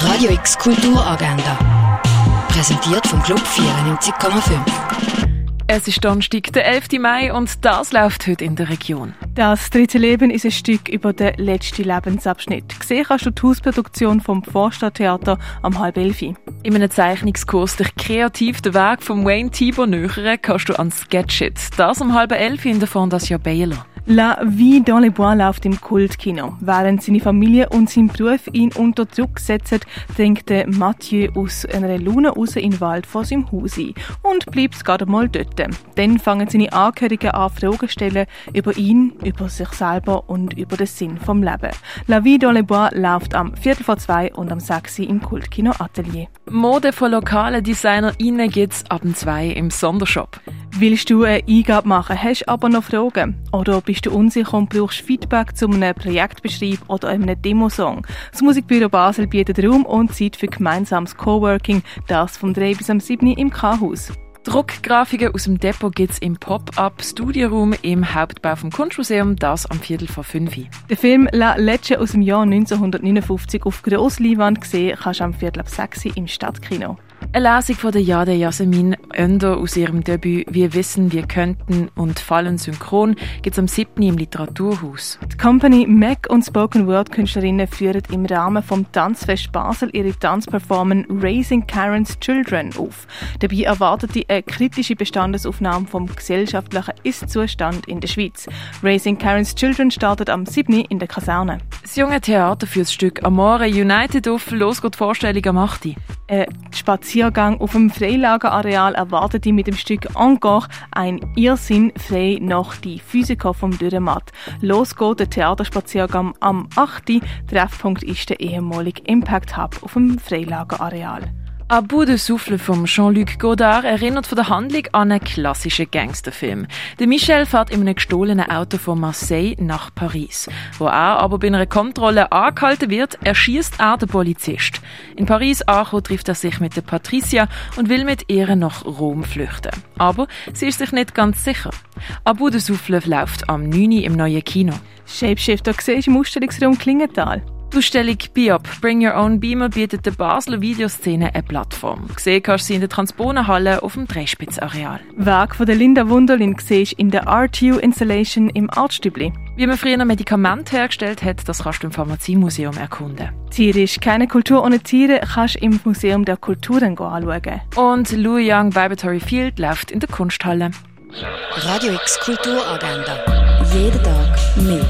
Radio X Kulturagenda. Präsentiert vom Club 94,5. Es ist Donnerstag, der 11. Mai und das läuft heute in der Region. Das dritte Leben ist ein Stück über den letzten Lebensabschnitt. Gesehen kannst du die Hausproduktion vom Vorstadttheater am halb elf. In einem Zeichnungskurs dich kreativ den Weg von Wayne Tibor nähern kannst du an Sketchit. Das um halb elf in der Fondation Baylor. La Vie dans les Bois läuft im Kultkino. Während seine Familie und sein Beruf ihn unter Druck setzen, dringt Mathieu aus einer Lune raus in den Wald vor seinem Haus ein und bleibt gerade mal dort. Dann fangen seine Angehörigen an, Fragen zu stellen über ihn, über sich selber und über den Sinn vom Leben. La Vie dans les Bois läuft am Viertel vor zwei und am sechs im Kultkino Atelier. Mode von lokalen DesignerInnen gibt's ab zwei im Sondershop. Willst du eine Eingabe machen, hast aber noch Fragen? Oder bist du unsicher und brauchst Feedback zu einem Projektbeschrieb oder einem Demosong? Das Musikbüro Basel bietet Raum und Zeit für gemeinsames Coworking, das vom 3 bis am 7 im K-Haus. Druckgrafiken aus dem Depot gibt es im Pop-up Studioraum im Hauptbau vom Kunstmuseum, das am Viertel vor fünf. Der Film La Lecce aus dem Jahr 1959 auf Grossleinwand gesehen kannst du am Viertel ab sechs im Stadtkino. Eine Lesung von der Jade Jasmin Önder aus ihrem Debüt Wir wissen, wir könnten und fallen synchron gibt es am 7. im Literaturhaus. Die Company Mac und Spoken Word Künstlerinnen führen im Rahmen vom Tanzfest Basel ihre Tanzperformance Raising Karen's Children auf. Dabei erwartet die eine kritische Bestandesaufnahme vom gesellschaftlichen Ist-Zustand in der Schweiz. Raising Karen's Children startet am 7. in der Kaserne. Das junge Theater für das Stück Amore United auf. Los geht die Vorstellung am 8. Ein Spaziergang auf dem Freilagerareal erwartet die mit dem Stück Encore ein Irrsinn frei nach die Physiker vom Dürrematt. Los geht der Theaterspaziergang am 8. Treffpunkt ist der ehemalige Impact Hub auf dem Freilagerareal. A de Souffle von Jean-Luc Godard erinnert von der Handlung an einen klassischen Gangsterfilm. Der Michel fährt in einem gestohlenen Auto von Marseille nach Paris. Wo er aber bei einer Kontrolle angehalten wird, erschießt er den Polizist. In Paris angekommen trifft er sich mit der Patricia und will mit ihr nach Rom flüchten. Aber sie ist sich nicht ganz sicher. A de Souffle läuft am 9. im neuen Kino. Shapeshifter du im Ausstellungsraum Klingenthal. Die Ausstellung BIOP Bring Your Own Beamer bietet der Basler Videoszene eine Plattform. Gesehen kannst du sie in der Transponenhalle auf dem Dreispitzareal. Werk von der Linda Wunderlin siehst in der RTU Installation im Artstübli. Wie man früher Medikamente hergestellt hat, das kannst du im Pharmaziemuseum erkunden. Tierisch, keine Kultur ohne Tiere, kannst du im Museum der Kulturen anschauen. Und Louis Young Vibratory Field läuft in der Kunsthalle. Radio X Kulturagenda. Jeden Tag mehr.